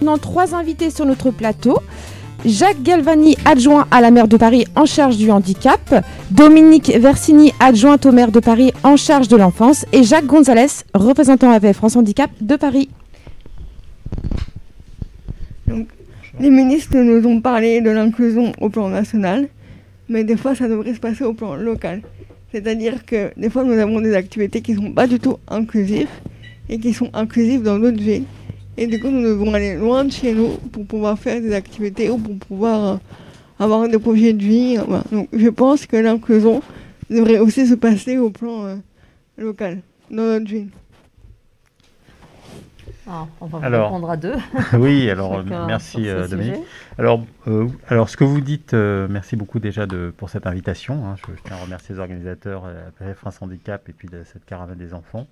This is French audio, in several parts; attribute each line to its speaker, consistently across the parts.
Speaker 1: Maintenant, trois invités sur notre plateau. Jacques Galvani, adjoint à la maire de Paris en charge du handicap, Dominique Versini, adjointe au maire de Paris en charge de l'enfance, et Jacques Gonzalez, représentant AVF France Handicap de Paris.
Speaker 2: les ministres nous ont parlé de l'inclusion au plan national, mais des fois ça devrait se passer au plan local. C'est-à-dire que des fois nous avons des activités qui ne sont pas du tout inclusives et qui sont inclusives dans d'autres villes. Et du coup, nous devons aller loin de chez nous pour pouvoir faire des activités ou pour pouvoir euh, avoir des projets de vie. Donc, je pense que l'inclusion devrait aussi se passer au plan euh, local, dans notre ville.
Speaker 3: Ah, on va alors, répondre à deux.
Speaker 4: oui, alors merci euh, Dominique. Alors, alors, ce que vous dites, merci beaucoup déjà de, pour cette invitation. Hein. je, tiens à remercier les organisateurs, la France Handicap et puis de cette caravane des enfants.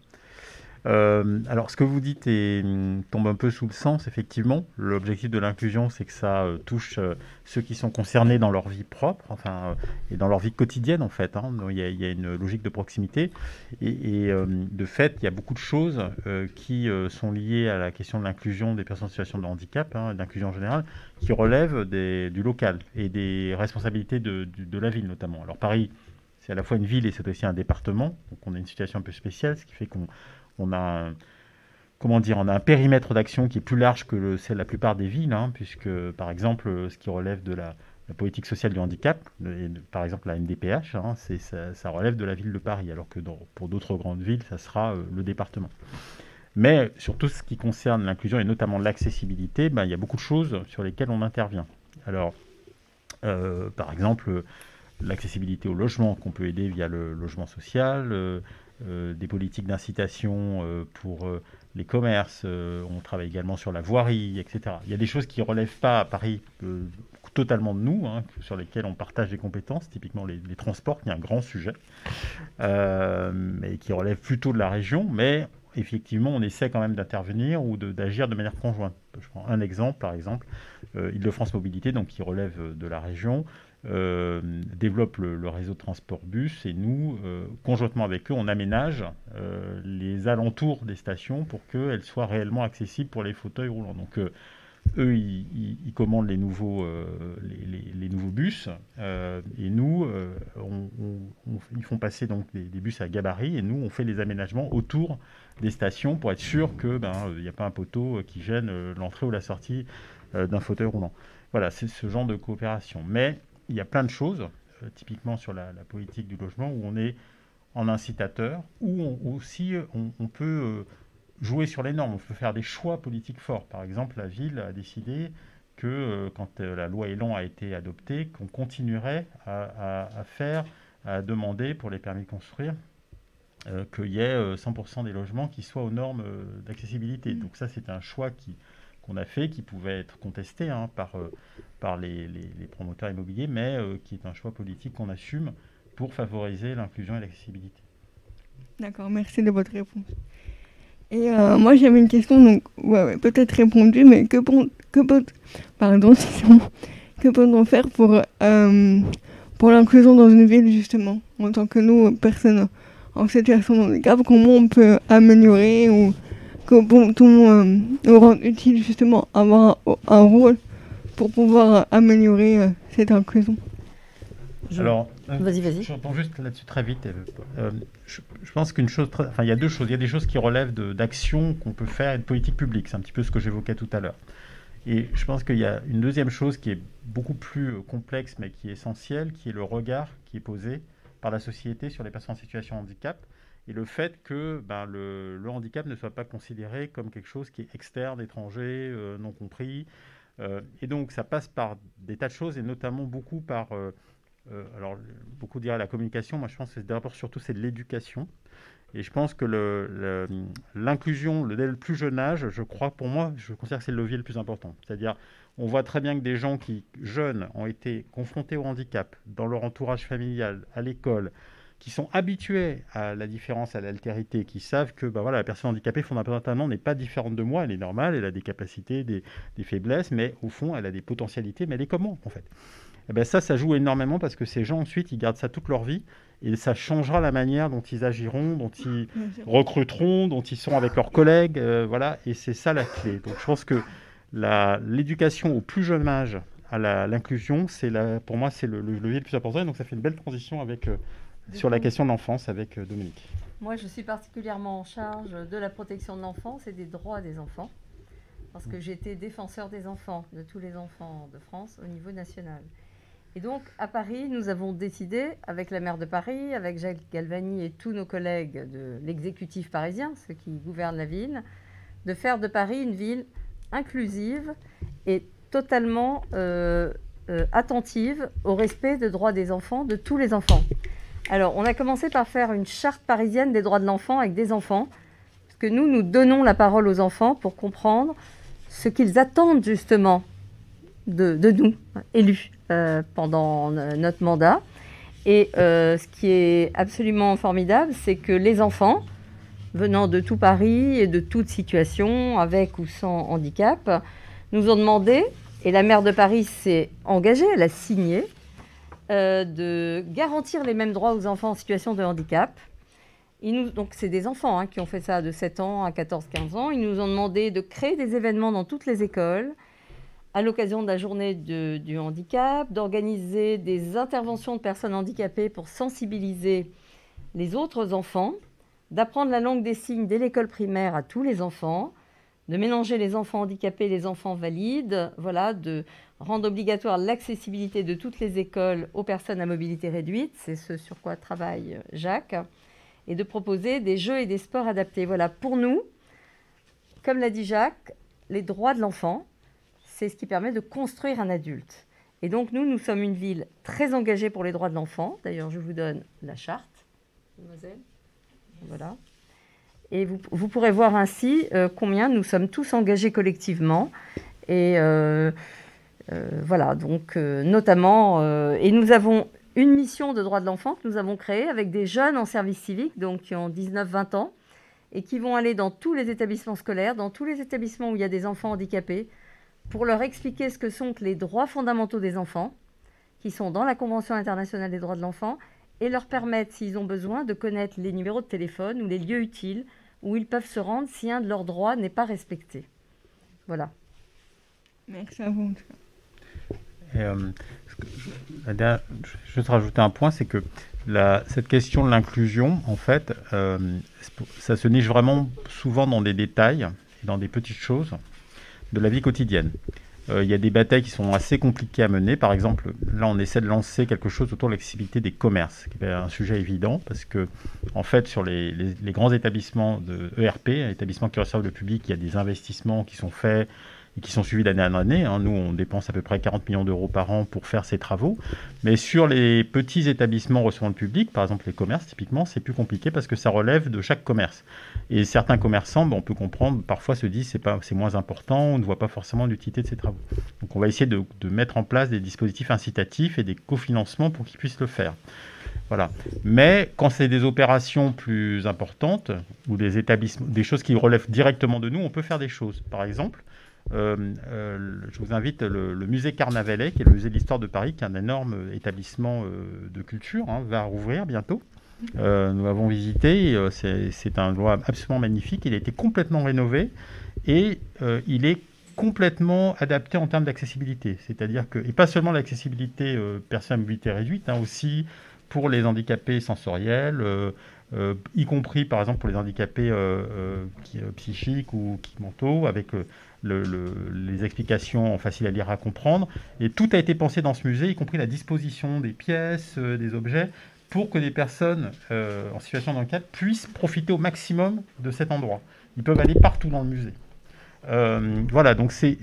Speaker 4: Euh, alors, ce que vous dites hum, tombe un peu sous le sens, effectivement. L'objectif de l'inclusion, c'est que ça euh, touche euh, ceux qui sont concernés dans leur vie propre, enfin, et dans leur vie quotidienne, en fait. Hein. Il, y a, une logique de proximité. Et, de fait, il y a beaucoup de choses qui sont liées à la question de l'inclusion des personnes en situation de handicap, hein, d'inclusion générale, qui relèvent du local et des responsabilités de, de la ville, notamment. Alors, Paris, c'est à la fois une ville et c'est aussi un département. Donc, on a une situation un peu spéciale, ce qui fait qu'on on a un, comment dire, on un périmètre d'action qui est plus large que c'est la plupart des villes, hein, puisque par exemple ce qui relève de la, politique sociale du handicap, par exemple la MDPH, hein, ça, relève de la ville de Paris, alors que pour d'autres grandes villes, ça sera euh, le département. Mais sur tout ce qui concerne l'inclusion et notamment l'accessibilité, ben, il y a beaucoup de choses sur lesquelles on intervient. Alors, euh, par exemple, l'accessibilité au logement qu'on peut aider via le logement social, euh, euh, des politiques d'incitation euh, pour euh, les commerces, on travaille également sur la voirie, etc. Il y a des choses qui ne relèvent pas à Paris totalement de nous, hein, sur lesquelles on partage des compétences, typiquement les, transports, qui est un grand sujet, mais qui relève plutôt de la région, mais effectivement, on essaie quand même d'intervenir ou d'agir de, manière conjointe. Je prends un exemple, par exemple, Île-de-France Mobilité, donc qui relève de la région, euh, développe le, réseau de transport bus et nous, euh, conjointement avec eux, on aménage euh, les alentours des stations pour qu'elles soient réellement accessibles pour les fauteuils roulants. Donc eux, ils, commandent les nouveaux, les, nouveaux bus et nous, ils font passer donc des, bus à gabarit et nous, on fait les aménagements autour des stations pour être sûr qu'il ben, n'y a pas un poteau qui gêne l'entrée ou la sortie d'un fauteuil roulant. Voilà, c'est ce genre de coopération. Mais il y a plein de choses, euh, typiquement sur la, politique du logement, où on est en incitateur, où aussi on, peut euh, jouer sur les normes, on peut faire des choix politiques forts. Par exemple, la ville a décidé que euh, quand la loi Elan a été adoptée, qu'on continuerait à, faire, à demander pour les permis de construire, qu'il y ait 100% des logements qui soient aux normes d'accessibilité. Mmh. Donc ça, c'est un choix qui, qu'on a fait, qui pouvait être contesté hein, par, euh, par les, promoteurs immobiliers, mais euh, qui est un choix politique qu'on assume pour favoriser l'inclusion et l'accessibilité.
Speaker 2: D'accord, merci de votre réponse. Et euh, moi j'avais une question, donc ouais, peut-être répondue, mais que, que peut pardon, que peut-on faire pour, pour l'inclusion dans une ville justement, en tant que nous, personnes en situation de handicap, comment on peut améliorer ou que bon, tout le monde euh, rend utile justement avoir un, rôle pour pouvoir améliorer euh, cette inclusion.
Speaker 4: Alors, euh, vas-y, vas-y. J'entends juste là-dessus très vite. je, pense qu'une chose, enfin, il y a deux choses. Il y a des choses qui relèvent d'actions qu'on peut faire et de politique publique. C'est un petit peu ce que j'évoquais tout à l'heure. Et je pense qu'il y a une deuxième chose qui est beaucoup plus complexe, mais qui est essentielle, qui est le regard qui est posé par la société sur les personnes en situation de handicap et le fait que ben, le, handicap ne soit pas considéré comme quelque chose qui est externe, étranger, euh, non compris. Euh, et donc ça passe par des tas de choses, et notamment beaucoup par, euh, alors beaucoup diraient la communication, moi je pense que d'abord surtout c'est de l'éducation. Et je pense que l'inclusion, dès le plus jeune âge, je crois pour moi, je considère que c'est le levier le plus important. C'est-à-dire, on voit très bien que des gens qui, jeunes, ont été confrontés au handicap dans leur entourage familial, à l'école, qui sont habitués à la différence, à l'altérité, qui savent que bah voilà, la personne handicapée fondamentalement n'est pas différente de moi, elle est normale, elle a des capacités, des, faiblesses, mais au fond, elle a des potentialités, mais elle est comme moi en fait? Et eh ben ça, ça joue énormément parce que ces gens ensuite, ils gardent ça toute leur vie et ça changera la manière dont ils agiront, dont ils recruteront, dont ils seront avec leurs collègues, euh, voilà. Et c'est ça la clé. Donc je pense que l'éducation au plus jeune âge à l'inclusion, c'est pour moi, c'est le, levier le plus important. donc, ça fait une belle transition avec, euh, sur la question de l'enfance avec euh, Dominique.
Speaker 3: Moi, je suis particulièrement en charge de la protection de l'enfance et des droits des enfants, parce que j'étais défenseur des enfants, de tous les enfants de France au niveau national. Et donc, à Paris, nous avons décidé, avec la maire de Paris, avec Jacques Galvani et tous nos collègues de l'exécutif parisien, ceux qui gouvernent la ville, de faire de Paris une ville inclusive et totalement euh, euh, attentive au respect des droits des enfants, de tous les enfants. Alors, on a commencé par faire une charte parisienne des droits de l'enfant avec des enfants, parce que nous, nous donnons la parole aux enfants pour comprendre ce qu'ils attendent justement de, nous, élus. Euh, pendant notre mandat. Et euh, ce qui est absolument formidable, c'est que les enfants, venant de tout Paris et de toute situation, avec ou sans handicap, nous ont demandé, et la maire de Paris s'est engagée, elle a signé, euh, de garantir les mêmes droits aux enfants en situation de handicap. donc c'est des enfants hein, qui ont fait ça de 7 ans à 14-15 ans. Ils nous ont demandé de créer des événements dans toutes les écoles, à l'occasion de la journée du handicap, d'organiser des interventions de personnes handicapées pour sensibiliser les autres enfants, d'apprendre la langue des signes dès l'école primaire à tous les enfants, de mélanger les enfants handicapés et les enfants valides, voilà, de rendre obligatoire l'accessibilité de toutes les écoles aux personnes à mobilité réduite, c'est ce sur quoi travaille Jacques, et de proposer des jeux et des sports adaptés. Voilà, pour nous, comme l'a dit Jacques, les droits de l'enfant, c'est ce qui permet de construire un adulte. Et donc nous, nous sommes une ville très engagée pour les droits de l'enfant. D'ailleurs, je vous donne la charte, mademoiselle. Voilà. Et vous, pourrez voir ainsi euh, combien nous sommes tous engagés collectivement. Et euh, euh, voilà, donc notamment, et nous avons une mission de droits de l'enfant que nous avons créée avec des jeunes en service civique, donc qui ont 19-20 ans, et qui vont aller dans tous les établissements scolaires, dans tous les établissements où il y a des enfants handicapés, pour leur expliquer ce que sont les droits fondamentaux des enfants, qui sont dans la Convention internationale des droits de l'enfant, et leur permettre, s'ils ont besoin, de connaître les numéros de téléphone ou les lieux utiles où ils peuvent se rendre si un de leurs droits n'est pas respecté. Voilà.
Speaker 2: Merci à vous.
Speaker 4: Et, euh, je vais rajouter un point, c'est que la, cette question de l'inclusion, en fait, euh, ça se niche vraiment souvent dans des détails et dans des petites choses de la vie quotidienne. Euh, il y a des batailles qui sont assez compliquées à mener. Par exemple, là, on essaie de lancer quelque chose autour de l'accessibilité des commerces, qui est un sujet évident, parce que, en fait, sur les, grands établissements de ERP, établissements qui reçoivent le public, il y a des investissements qui sont faits qui sont suivis d'année en année. Hein. Nous, on dépense à peu près 40 millions d'euros par an pour faire ces travaux. Mais sur les petits établissements recevant le public, par exemple les commerces, typiquement, c'est plus compliqué parce que ça relève de chaque commerce. Et certains commerçants, on peut comprendre, parfois se disent c'est c'est moins important, on ne voit pas forcément l'utilité de ces travaux. Donc on va essayer de, de mettre en place des dispositifs incitatifs et des cofinancements pour qu'ils puissent le faire. Voilà. Mais quand c'est des opérations plus importantes ou des établissements, des choses qui relèvent directement de nous, on peut faire des choses. Par exemple, euh, euh, je vous invite le, musée Carnavalet, qui est le musée de l'histoire de Paris, qui est un énorme établissement euh, de culture, hein, va rouvrir bientôt. nous l'avons visité, c'est un endroit absolument magnifique. Il a été complètement rénové et il est complètement adapté en termes d'accessibilité. C'est-à-dire que, et pas seulement l'accessibilité personne à mobilité réduite, hein, aussi pour les handicapés sensoriels, y compris par exemple pour les handicapés psychiques ou mentaux, avec les explications faciles à lire, à comprendre. Et tout a été pensé dans ce musée, y compris la disposition des pièces, euh, des objets, pour que des personnes euh, en situation de handicap puissent profiter au maximum de cet endroit. Ils peuvent aller partout dans le musée. Euh, voilà, donc c'est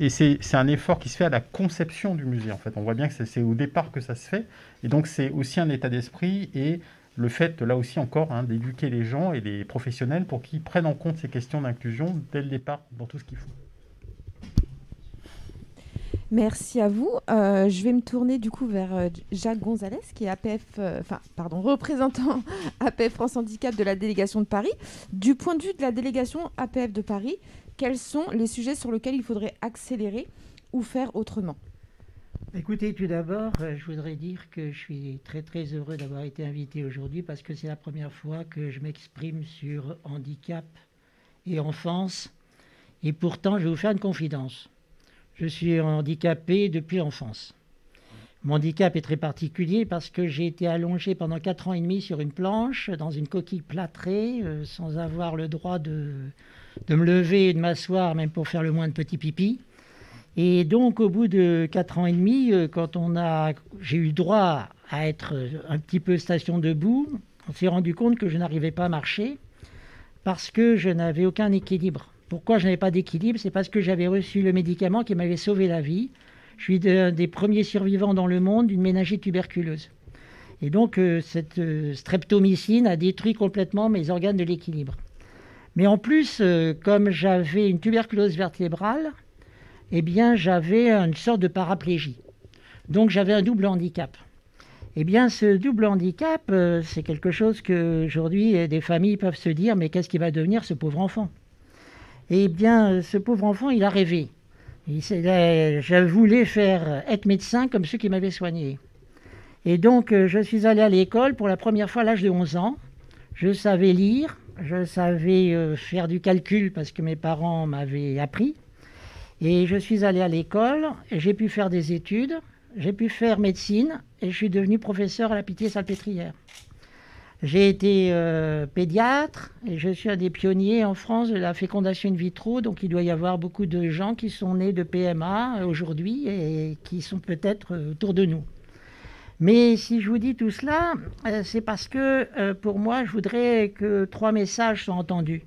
Speaker 4: un effort qui se fait à la conception du musée en fait. On voit bien que c'est au départ que ça se fait, et donc c'est aussi un état d'esprit et le fait là aussi encore hein, d'éduquer les gens et les professionnels pour qu'ils prennent en compte ces questions d'inclusion dès le départ dans tout ce qu'ils font.
Speaker 1: Merci à vous. Euh, je vais me tourner du coup vers euh, Jacques Gonzalez, qui est APF, euh, enfin, pardon, représentant APF France Handicap de la délégation de Paris. Du point de vue de la délégation APF de Paris, quels sont les sujets sur lesquels il faudrait accélérer ou faire autrement?
Speaker 5: Écoutez, tout d'abord, je voudrais dire que je suis très très heureux d'avoir été invité aujourd'hui parce que c'est la première fois que je m'exprime sur handicap et enfance. Et pourtant, je vais vous faire une confidence. Je suis handicapé depuis l'enfance. Mon handicap est très particulier parce que j'ai été allongé pendant 4 ans et demi sur une planche, dans une coquille plâtrée, euh, sans avoir le droit de, me lever et de m'asseoir, même pour faire le moins de petits pipis. Et donc, au bout de 4 ans et demi, euh, quand on a, j'ai eu droit à être un petit peu station debout, on s'est rendu compte que je n'arrivais pas à marcher parce que je n'avais aucun équilibre. Pourquoi je n'avais pas d'équilibre? C'est parce que j'avais reçu le médicament qui m'avait sauvé la vie. Je suis un des premiers survivants dans le monde d'une méningite tuberculeuse. Et donc, euh, cette euh, streptomycine a détruit complètement mes organes de l'équilibre. Mais en plus, euh, comme j'avais une tuberculose vertébrale, eh bien, j'avais une sorte de paraplégie. Donc, j'avais un double handicap. Eh bien, ce double handicap, c'est quelque chose que aujourd'hui des familles peuvent se dire mais qu'est-ce qui va devenir ce pauvre enfant? Eh bien, ce pauvre enfant, il a rêvé. Je voulais faire être médecin comme ceux qui m'avaient soigné. Et donc, euh, je suis allé à l'école pour la première fois à l'âge de 11 ans. Je savais lire, je savais euh, faire du calcul parce que mes parents m'avaient appris. Et je suis allé à l'école, j'ai pu faire des études, j'ai pu faire médecine, et je suis devenu professeur à la Pitié-Salpêtrière. J'ai été euh, pédiatre et je suis un des pionniers en France de la fécondation in vitro. Donc il doit y avoir beaucoup de gens qui sont nés de PMA euh, aujourd'hui et qui sont peut-être euh, autour de nous. Mais si je vous dis tout cela, c'est parce que pour moi, je voudrais que trois messages soient entendus.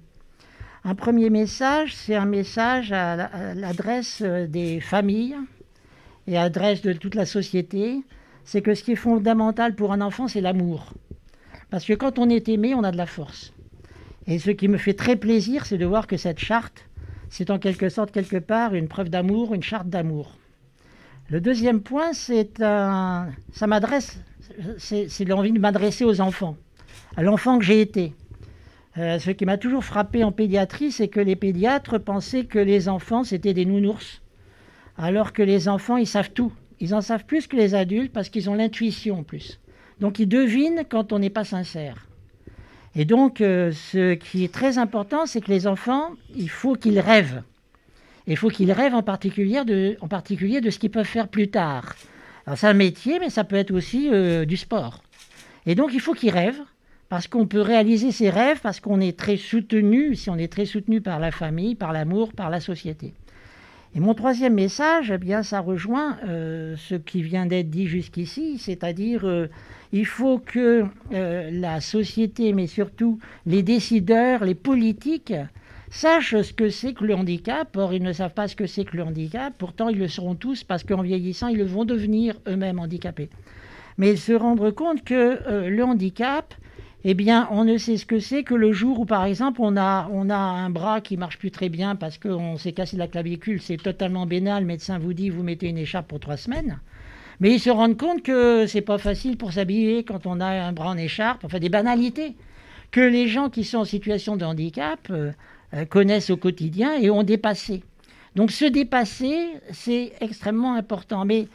Speaker 5: Un premier message, c'est un message à l'adresse des familles et à l'adresse de toute la société. C'est que ce qui est fondamental pour un enfant, c'est l'amour. Parce que quand on est aimé, on a de la force. Et ce qui me fait très plaisir, c'est de voir que cette charte, c'est en quelque sorte, quelque part, une preuve d'amour, une charte d'amour. Le deuxième point, c'est un... ça m'adresse, c'est l'envie de m'adresser aux enfants, à l'enfant que j'ai été. Euh, ce qui m'a toujours frappé en pédiatrie, c'est que les pédiatres pensaient que les enfants, c'était des nounours. Alors que les enfants, ils savent tout. Ils en savent plus que les adultes parce qu'ils ont l'intuition en plus. Donc ils devinent quand on n'est pas sincère. Et donc euh, ce qui est très important, c'est que les enfants, il faut qu'ils rêvent. Il faut qu'ils rêvent en particulier, de, en particulier de ce qu'ils peuvent faire plus tard. Alors c'est un métier, mais ça peut être aussi euh, du sport. Et donc il faut qu'ils rêvent, parce qu'on peut réaliser ses rêves, parce qu'on est très soutenu, si on est très soutenu par la famille, par l'amour, par la société. Et mon troisième message, eh bien, ça rejoint euh, ce qui vient d'être dit jusqu'ici, c'est-à-dire euh, il faut que euh, la société, mais surtout les décideurs, les politiques, sachent ce que c'est que le handicap. Or, ils ne savent pas ce que c'est que le handicap. Pourtant, ils le seront tous parce qu'en vieillissant, ils vont devenir eux-mêmes handicapés. Mais se rendre compte que le handicap, eh bien, on ne sait ce que c'est que le jour où, par exemple, on a, on a un bras qui marche plus très bien parce qu'on s'est cassé la clavicule, c'est totalement bénal. Le médecin vous dit, vous mettez une écharpe pour trois semaines. Mais ils se rendent compte que c'est pas facile pour s'habiller quand on a un bras en écharpe, enfin des banalités que les gens qui sont en situation de handicap euh, euh, connaissent au quotidien et ont dépassé. Donc se dépasser, c'est extrêmement important. Mais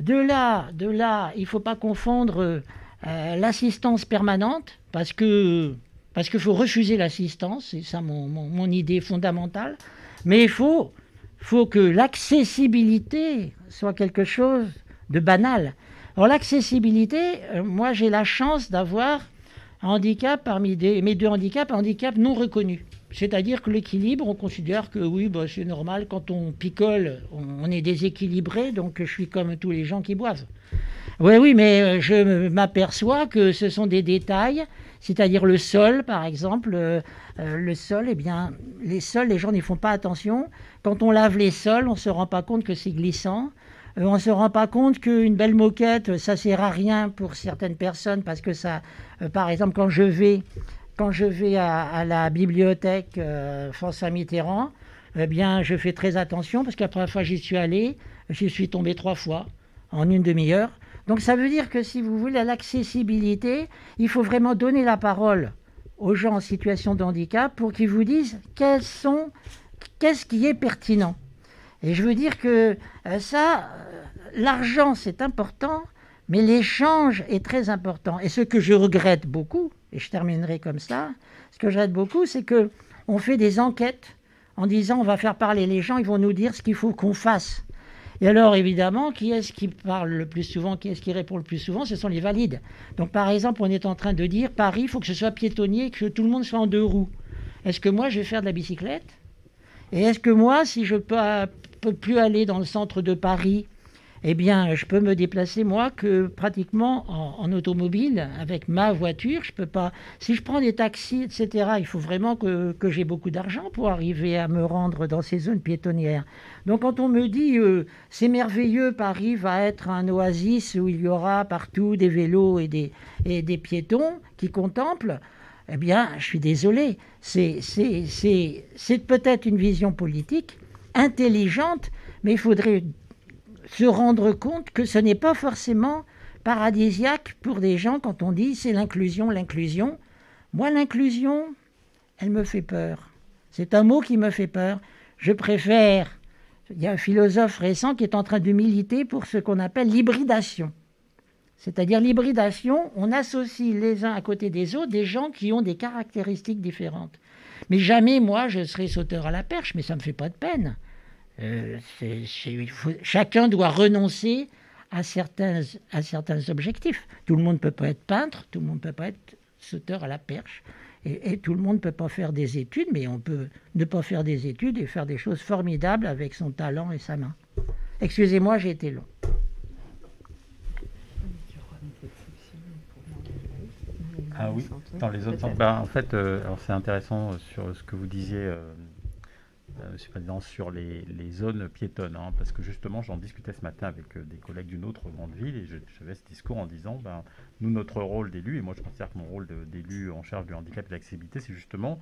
Speaker 5: de là, de là, il faut pas confondre euh, l'assistance permanente, parce que parce qu'il faut refuser l'assistance, c'est ça mon, mon, idée fondamentale, mais il faut, faut que l'accessibilité soit quelque chose de banal. Alors l'accessibilité, euh, moi j'ai la chance d'avoir un handicap parmi mes deux handicaps, un handicap non reconnu. C'est-à-dire que l'équilibre, on considère que oui, bah, c'est normal, quand on picole, on est déséquilibré, donc je suis comme tous les gens qui boivent. Oui, oui, mais euh, je m'aperçois que ce sont des détails, c'est-à-dire le sol, par exemple. Euh, euh, le sol, eh bien, les sols, les gens n'y font pas attention. Quand on lave les sols, on ne se rend pas compte que c'est glissant. on ne se rend pas compte qu'une belle moquette, ça sert à rien pour certaines personnes parce que ça, par exemple, quand je vais, quand je vais à, la bibliothèque François Mitterrand, eh bien, je fais très attention parce que la première fois j'y suis allé, j'y suis tombé trois fois en une demi-heure. Donc ça veut dire que si vous voulez l'accessibilité, il faut vraiment donner la parole aux gens en situation de handicap pour qu'ils vous disent qu'est-ce qui est pertinent. Et je veux dire que euh, ça, euh, l'argent c'est important, mais l'échange est très important. Et ce que je regrette beaucoup, et je terminerai comme ça, ce que je regrette beaucoup, c'est que on fait des enquêtes en disant on va faire parler les gens, ils vont nous dire ce qu'il faut qu'on fasse. Et alors, évidemment, qui est-ce qui parle le plus souvent Qui est-ce qui répond le plus souvent? Ce sont les valides. Donc, par exemple, on est en train de dire Paris, il faut que ce soit piétonnier, que tout le monde soit en deux roues. Est-ce que moi, je vais faire de la bicyclette? Et est-ce que moi, si je ne peux plus aller dans le centre de Paris eh bien, je peux me déplacer moi que pratiquement en, automobile avec ma voiture. Je peux pas. Si je prends des taxis, etc., il faut vraiment que, j'ai beaucoup d'argent pour arriver à me rendre dans ces zones piétonnières. Donc, quand on me dit euh, c'est merveilleux, Paris va être un oasis où il y aura partout des vélos et des, et des piétons qui contemplent. Eh bien, je suis désolé. C'est peut-être une vision politique intelligente, mais il faudrait se rendre compte que ce n'est pas forcément paradisiaque pour des gens quand on dit c'est l'inclusion, l'inclusion. Moi, l'inclusion, elle me fait peur. C'est un mot qui me fait peur. Je préfère. Il y a un philosophe récent qui est en train de militer pour ce qu'on appelle l'hybridation. C'est-à-dire l'hybridation, on associe les uns à côté des autres des gens qui ont des caractéristiques différentes. Mais jamais, moi, je serai sauteur à la perche, mais ça ne me fait pas de peine. Euh, chacun doit renoncer à certains, à certains objectifs. Tout le monde ne peut pas être peintre, tout le monde ne peut pas être sauteur à la perche, et, tout le monde ne peut pas faire des études, mais on peut ne pas faire des études et faire des choses formidables avec son talent et sa main. Excusez-moi, j'ai été long.
Speaker 4: Ah oui, dans les autres. Ben, en fait, euh, c'est intéressant sur ce que vous disiez. Euh, Monsieur le Président, sur les, zones piétonnes, hein, parce que justement, j'en discutais ce matin avec euh, des collègues d'une autre grande ville, et j'avais ce discours en disant, ben, nous, notre rôle d'élu, et moi je considère que mon rôle d'élu en charge du handicap et de l'accessibilité, c'est justement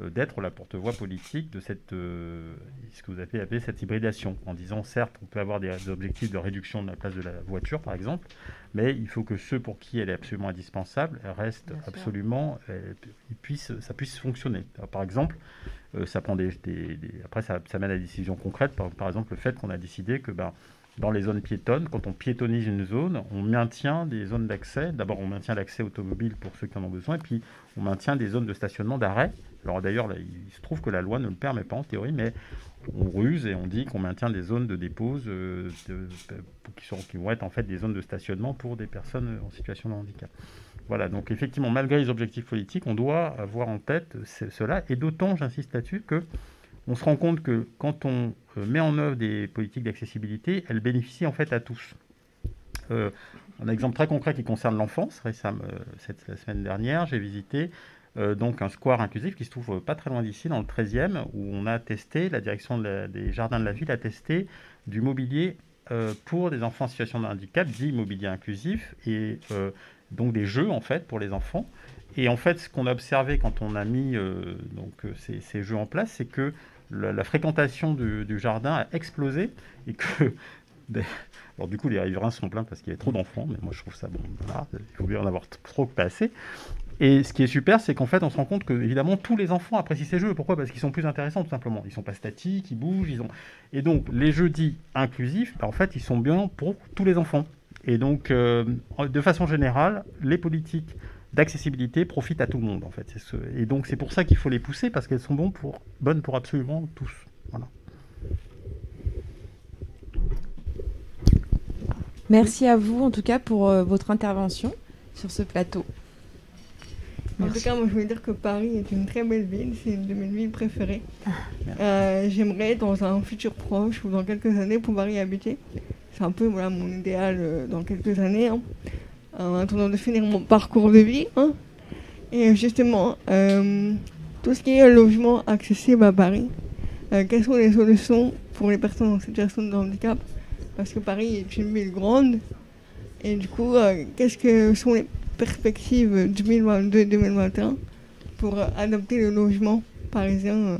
Speaker 4: d'être la porte-voix politique de cette, ce que vous avez appelé cette hybridation, en disant, certes, on peut avoir des, objectifs de réduction de la place de la voiture, par exemple, mais il faut que ceux pour qui elle est absolument indispensable restent absolument, puissent, ça puisse fonctionner. par exemple, euh, ça prend des, après, ça, mène à des décisions concrètes. Par, exemple, le fait qu'on a décidé que ben, dans les zones piétonnes, quand on piétonise une zone, on maintient des zones d'accès. D'abord, on maintient l'accès automobile pour ceux qui en ont besoin, et puis on maintient des zones de stationnement d'arrêt. Alors d'ailleurs, il se trouve que la loi ne le permet pas en théorie, mais on ruse et on dit qu'on maintient des zones de dépose euh, qui, sont, qui vont être en fait des zones de stationnement pour des personnes en situation de handicap. Voilà, donc effectivement, malgré les objectifs politiques, on doit avoir en tête cela, et d'autant, j'insiste là-dessus, que on se rend compte que quand on euh, met en œuvre des politiques d'accessibilité, elles bénéficient en fait à tous. Euh, un exemple très concret qui concerne l'enfance, récemment, euh, cette la semaine dernière, j'ai visité donc un square inclusif qui se trouve pas très loin d'ici, dans le 13e, où on a testé, la direction des jardins de la ville a testé du mobilier pour des enfants en situation de handicap, dit mobilier inclusif, et donc des jeux en fait pour les enfants. Et en fait, ce qu'on a observé quand on a mis euh, donc, euh, ces, jeux en place, c'est que la, fréquentation du, jardin a explosé et que. Alors, du coup, les riverains sont pleins parce qu'il y avait trop d'enfants, mais moi je trouve ça bon. il faut bien en avoir trop que pas assez. Et ce qui est super, c'est qu'en fait, on se rend compte que évidemment tous les enfants apprécient ces jeux. Pourquoi? Parce qu'ils sont plus intéressants, tout simplement. Ils sont pas statiques, ils bougent, ils ont. Et donc, les jeux dits inclusifs, ben, en fait, ils sont bien pour tous les enfants. Et donc, euh, de façon générale, les politiques d'accessibilité profitent à tout le monde, en fait. Et donc, c'est pour ça qu'il faut les pousser, parce qu'elles sont bonnes pour, bonnes pour absolument tous. Voilà.
Speaker 1: Merci à vous, en tout cas, pour euh, votre intervention sur ce plateau.
Speaker 2: En tout cas, moi, je veux dire que Paris est une très belle ville. C'est une de mes villes préférées. Euh, j'aimerais, dans un futur proche ou dans quelques années, pouvoir y habiter c'est un peu voilà, mon idéal euh, dans quelques années, hein, en attendant de finir mon parcours de vie. Hein. Et justement, euh, tout ce qui est logement accessible à Paris, euh, quelles sont les solutions pour les personnes en situation de handicap? Parce que Paris est une ville grande. Et du coup, qu'est-ce que sont les perspectives 2022-2021 pour adopter le logement parisien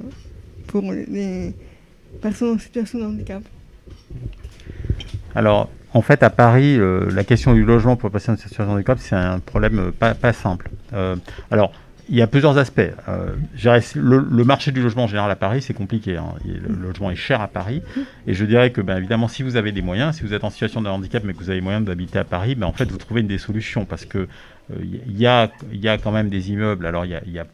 Speaker 2: pour les personnes en situation de handicap
Speaker 4: alors, en fait, à Paris, euh, la question du logement pour les personnes en situation de handicap, c'est un problème euh, pas, simple. Euh, alors, il y a plusieurs aspects. le, marché du logement en général à Paris, c'est compliqué. Hein. Le, logement est cher à Paris. Et je dirais que, ben, évidemment, si vous avez des moyens, si vous êtes en situation de handicap, mais que vous avez moyen d'habiter à Paris, ben, en fait, vous trouvez une des solutions. Parce qu'il il y, a, y a quand même des immeubles. Alors, il y a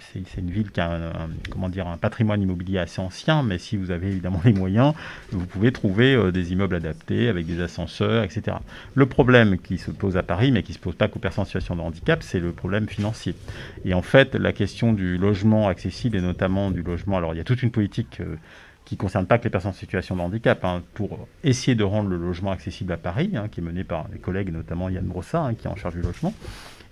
Speaker 4: c'est une ville qui a un, patrimoine immobilier assez ancien, mais si vous avez évidemment les moyens, vous pouvez trouver euh, des immeubles adaptés avec des ascenseurs, etc. Le problème qui se pose à Paris, mais qui ne se pose pas qu'aux personnes en situation de handicap, c'est le problème financier. Et en fait, la question du logement accessible et notamment du logement, alors il y a toute une politique euh, qui ne concerne pas que les personnes en situation de handicap, hein, pour essayer de rendre le logement accessible à Paris, hein, qui est mené par les collègues, notamment Yann Brossa, hein, qui est en charge du logement.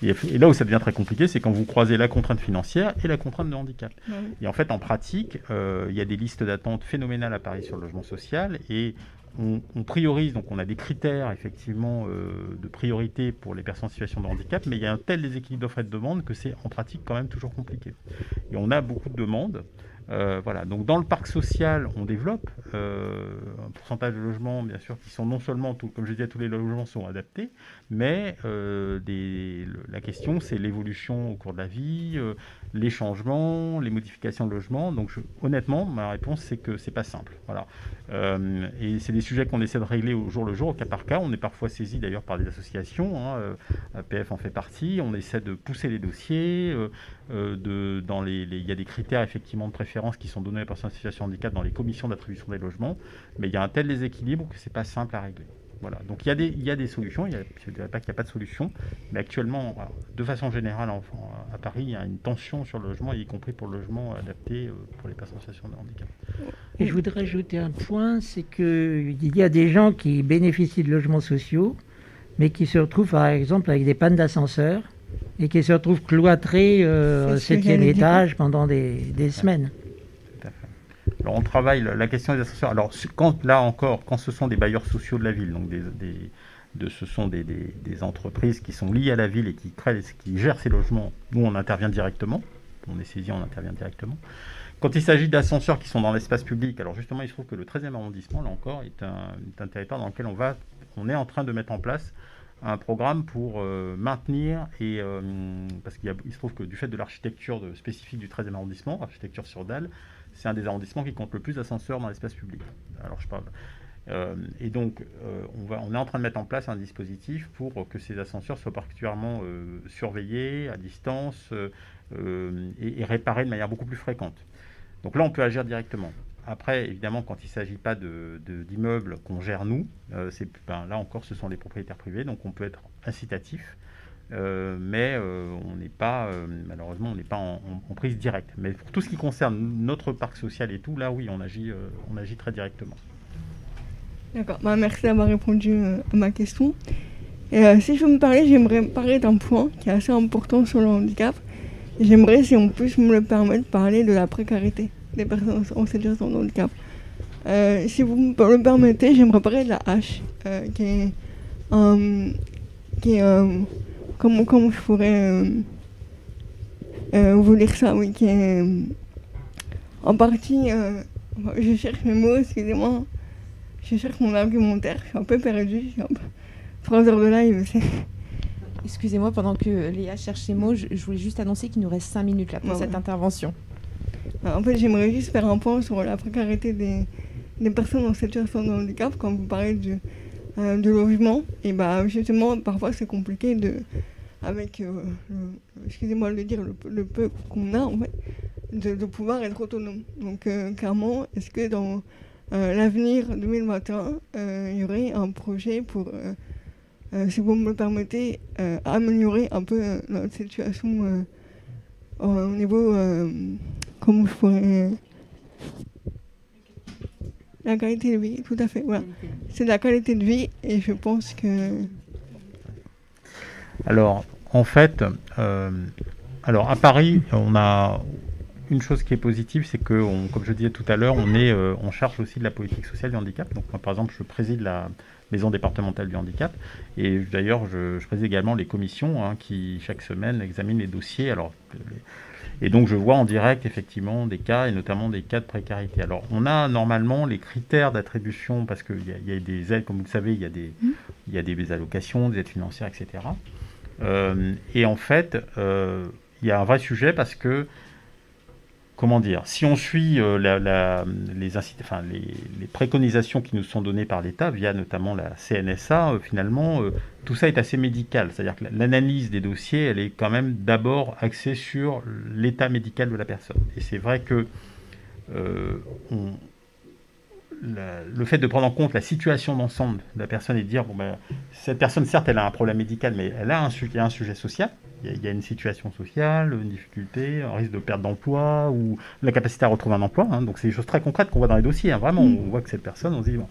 Speaker 4: Et, là où ça devient très compliqué, c'est quand vous croisez la contrainte financière et la contrainte de handicap. Et en fait, en pratique, euh, il y a des listes d'attente phénoménales à Paris sur le logement social et on, priorise, donc on a des critères effectivement euh, de priorité pour les personnes en situation de handicap, mais il y a un tel déséquilibre d'offres et de demande que c'est en pratique quand même toujours compliqué. Et on a beaucoup de demandes. Euh, voilà. Donc dans le parc social, on développe euh, un pourcentage de logements, bien sûr, qui sont non seulement, comme je disais, tous les logements sont adaptés, mais euh, la question, c'est l'évolution au cours de la vie, les changements, les modifications de logement. Donc honnêtement, ma réponse, c'est que c'est pas simple. Voilà. et c'est des sujets qu'on essaie de régler au jour le jour, au cas par cas. On est parfois saisi d'ailleurs par des associations. Hein, APF en fait partie. On essaie de pousser les dossiers. de, dans les, il y a des critères effectivement de préférence qui sont données aux personnes en situation de handicap dans les commissions d'attribution des logements, mais il y a un tel déséquilibre que ce n'est pas simple à régler. Voilà. Donc il y, a des, il y a des solutions, je ne dirais pas qu'il n'y a pas de solution, mais actuellement, de façon générale, à Paris, il y a une tension sur le logement, y compris pour le logement adapté euh, pour les personnes en situation de handicap.
Speaker 5: Et je voudrais ajouter un point, c'est qu'il y a des gens qui bénéficient de logements sociaux, mais qui se retrouvent par exemple avec des pannes d'ascenseur et qui se retrouvent cloîtrés euh, au septième étage pendant des, des semaines.
Speaker 4: Alors on travaille la question des ascenseurs. Alors quand là encore, quand ce sont des bailleurs sociaux de la ville, donc ce sont des, entreprises qui sont liées à la ville et qui gèrent ces logements, nous on intervient directement. On est saisi, on intervient directement. Quand il s'agit d'ascenseurs qui sont dans l'espace public, alors justement il se trouve que le 13e arrondissement, là encore, est un, est un territoire dans lequel on va, on est en train de mettre en place un programme pour euh, maintenir et euh, parce qu'il se trouve que du fait de l'architecture spécifique du 13e arrondissement, architecture sur dalle, c'est un des arrondissements qui compte le plus d'ascenseurs dans l'espace public. Alors je parle. Euh, et donc, on, va, on est en train de mettre en place un dispositif pour que ces ascenseurs soient particulièrement surveillés à distance et, réparés de manière beaucoup plus fréquente. Donc là, on peut agir directement. Après, évidemment, quand il ne s'agit pas d'immeubles qu'on gère nous, euh, ben, là encore, ce sont les propriétaires privés, donc on peut être incitatif, euh, mais euh, on n'est pas, malheureusement, on n'est pas en, prise directe. Mais pour tout ce qui concerne notre parc social et tout, là, oui, on agit, on agit très directement.
Speaker 2: D'accord, bah, merci d'avoir répondu à ma question. Et si je veux me parler, j'aimerais parler d'un point qui est assez important sur le handicap. J'aimerais, si on puisse me le permettre, parler de la précarité des personnes en situation de handicap. Euh, si vous me le permettez, j'aimerais parler de la euh, qui est, euh, qui est comment, comment je pourrais vous dire ça, oui, qui est en partie, je cherche mes mots, excusez-moi, je cherche mon argumentaire, je suis un peu perdu, je suis un peu... trois heures de live, c'est...
Speaker 1: Excusez-moi, pendant que Léa cherche ses mots, je, voulais juste annoncer qu'il nous reste cinq minutes là pour cette intervention.
Speaker 2: En fait, j'aimerais juste faire un point sur la précarité des, des personnes en situation de handicap quand vous parlez du, euh, de logement. Et bah, justement, parfois c'est compliqué de, avec, euh, excusez-moi de le dire, le, peu qu'on a en fait, de, pouvoir être autonome. Donc euh, clairement, est-ce que dans l'avenir 2021, il y aurait un projet pour, si vous me le permettez, améliorer un peu notre situation au niveau comme je pourrais. La qualité de vie, tout à fait. Voilà. C'est la qualité de vie et je pense que.
Speaker 4: Alors, en fait, euh, alors à Paris, on a une chose qui est positive, c'est que, comme je disais tout à l'heure, on est, euh, on charge aussi de la politique sociale du handicap. Donc, moi, par exemple, je préside la maison départementale du handicap et d'ailleurs, je, préside également les commissions hein, qui chaque semaine examinent les dossiers. Alors, et donc je vois en direct effectivement des cas, et notamment des cas de précarité. Alors on a normalement les critères d'attribution, parce qu'il y, a des aides, comme vous le savez, il y a des, mmh. il y a des allocations, des aides financières, etc. Euh, et en fait, euh, il y a un vrai sujet parce que comment dire, si on suit les, les, préconisations qui nous sont données par l'État, via notamment la CNSA, finalement, tout ça est assez médical. C'est-à-dire que l'analyse des dossiers, elle est quand même d'abord axée sur l'état médical de la personne. Et c'est vrai que le fait de prendre en compte la situation d'ensemble de la personne et de dire, bon, ben, cette personne, certes, elle a un problème médical, mais elle a un, il y a un sujet social, il y, a, une situation sociale, une difficulté, un risque de perte d'emploi ou la capacité à retrouver un emploi. Hein. donc, c'est des choses très concrètes qu'on voit dans les dossiers. Hein. vraiment, mm. on voit que cette personne, on se dit, bon.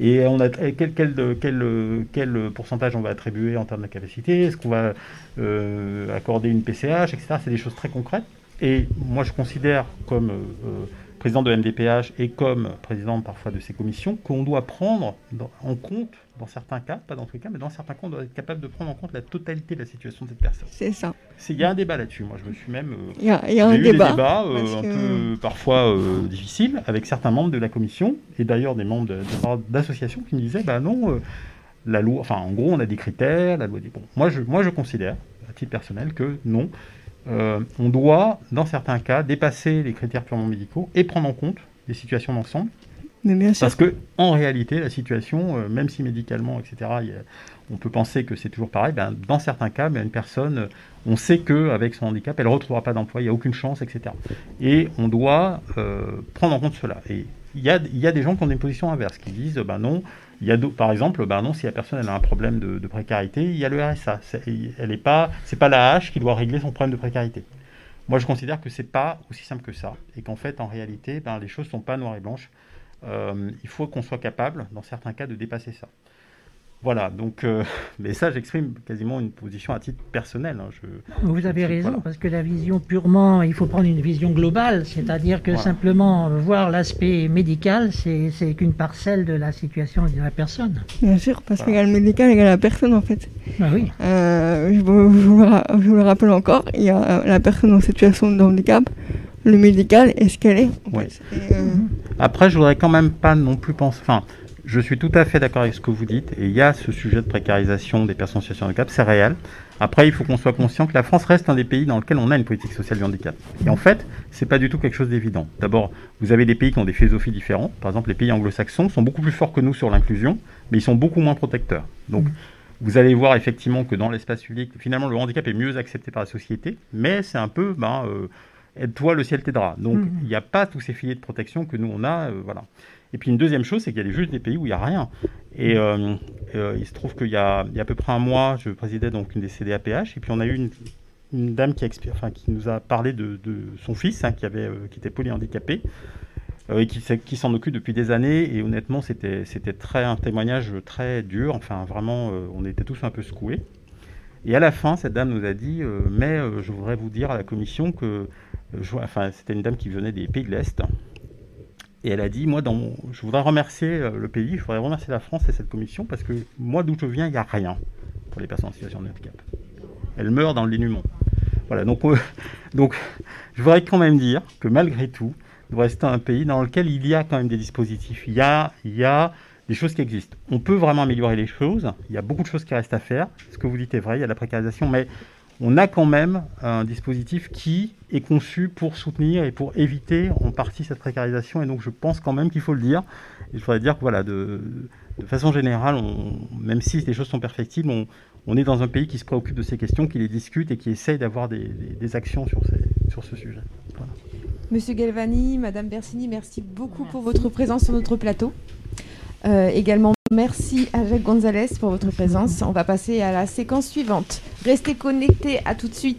Speaker 4: Et on a quel, quel, quel, quel, pourcentage on va attribuer en termes de capacité? Est-ce qu'on va euh, accorder une PCH, etc. C'est des choses très concrètes. Et moi, je considère comme euh, président de MDPH et comme président parfois de ces commissions, qu'on doit prendre en compte, dans certains cas, pas dans tous les cas, mais dans certains cas, on doit être capable de prendre en compte la totalité de la situation de cette personne.
Speaker 2: C'est ça.
Speaker 4: Il y a un débat là-dessus. Moi, je me suis même.
Speaker 2: Euh, il y a, y a un eu débat.
Speaker 4: Des débats euh, un peu parfois euh, difficiles avec certains membres de la commission et d'ailleurs des membres d'associations qui me disaient bah non, la loi. Enfin, en gros, on a des critères, la loi dit. Bon, moi, je, moi, je considère, à titre personnel, que non euh, on doit, dans certains cas, dépasser les critères purement médicaux et prendre en compte les situations d'ensemble. Parce que, en réalité, la situation, euh, même si médicalement, etc., on peut penser que c'est toujours pareil, ben, dans certains cas, ben, une personne, euh, on sait qu'avec son handicap, elle ne retrouvera pas d'emploi, il n'y a aucune chance, etc. Et on doit prendre en compte cela. Et il y a, des gens qui ont une position inverse, qui disent, ben non, il y a par exemple, ben non, si la personne a un problème de, précarité, il y a le RSA. Elle est pas, c'est pas la H qui doit régler son problème de précarité. Moi, je considère que c'est pas aussi simple que ça, et qu'en fait, en réalité, ben, les choses sont pas noires et blanches. Euh, il faut qu'on soit capable, dans certains cas, de dépasser ça. Voilà, donc, euh, mais ça, j'exprime quasiment une position à titre personnel. Hein,
Speaker 5: Vous avez raison, parce que la vision purement, il faut prendre une vision globale, c'est-à-dire que simplement voir l'aspect médical, c'est qu'une parcelle de la situation de la personne.
Speaker 2: Bien sûr, parce qu'il y a le médical et il y a la personne en fait.
Speaker 5: Ah oui.
Speaker 2: Euh, je, vous, le rappelle encore, il y a la personne en situation de handicap, le médical est ce qu'elle est.
Speaker 4: Euh, Après, je voudrais quand même pas non plus penser. Enfin, je suis tout à fait d'accord avec ce que vous dites, et il y a ce sujet de précarisation des personnes en situation de handicap, c'est réel. Après, il faut qu'on soit conscient que la France reste un des pays dans lequel on a une politique sociale du handicap. Et en fait, c'est pas du tout quelque chose d'évident. D'abord, vous avez des pays qui ont des philosophies différentes. Par exemple, les pays anglo-saxons sont beaucoup plus forts que nous sur l'inclusion, mais ils sont beaucoup moins protecteurs. Donc, vous allez voir effectivement que dans l'espace public, finalement, le handicap est mieux accepté par la société, mais c'est un peu, ben, euh, aide-toi, le ciel t'aidera. Donc, mmh. il n'y a pas tous ces filets de protection que nous on a, euh, voilà. Et puis une deuxième chose, c'est qu'il y a juste des pays où il n'y a rien. Et euh, euh, il se trouve qu'il y, a à peu près un mois, je présidais donc une des CDAPH, et puis on a eu une, dame qui, nous a parlé de, son fils, hein, qui, avait, euh, qui était polyhandicapé, et qui, s'en occupe depuis des années. Et honnêtement, c'était très un témoignage très dur. Enfin, vraiment, on était tous un peu secoués. Et à la fin, cette dame nous a dit, mais je voudrais vous dire à la commission que, enfin, c'était une dame qui venait des pays de l'Est, et elle a dit, moi, dans je voudrais remercier euh, le pays, je voudrais remercier la France et cette commission, parce que moi, d'où je viens, il n'y a rien pour les personnes en situation de handicap. Elle meurt dans le dénuement. Voilà, donc, euh, donc je voudrais quand même dire que malgré tout, nous restons un pays dans lequel il y a quand même des dispositifs, il y a, il y a des choses qui existent. On peut vraiment améliorer les choses, il y a beaucoup de choses qui restent à faire. Ce que vous dites est vrai, il y a la précarisation, mais on a quand même un dispositif qui est conçu pour soutenir et pour éviter en partie cette précarisation. Et donc je pense quand même qu'il faut le dire. Je voudrais dire que voilà, de, façon générale, même si les choses sont perfectibles, on, est dans un pays qui se préoccupe de ces questions, qui les discute et qui essaye d'avoir des, actions sur, sur ce sujet.
Speaker 1: Monsieur Galvani, Madame Bersini, merci beaucoup pour votre présence sur notre plateau. Euh, également, merci à Jacques Gonzalez pour votre présence. On va passer à la séquence suivante. Restez connectés, à tout de suite.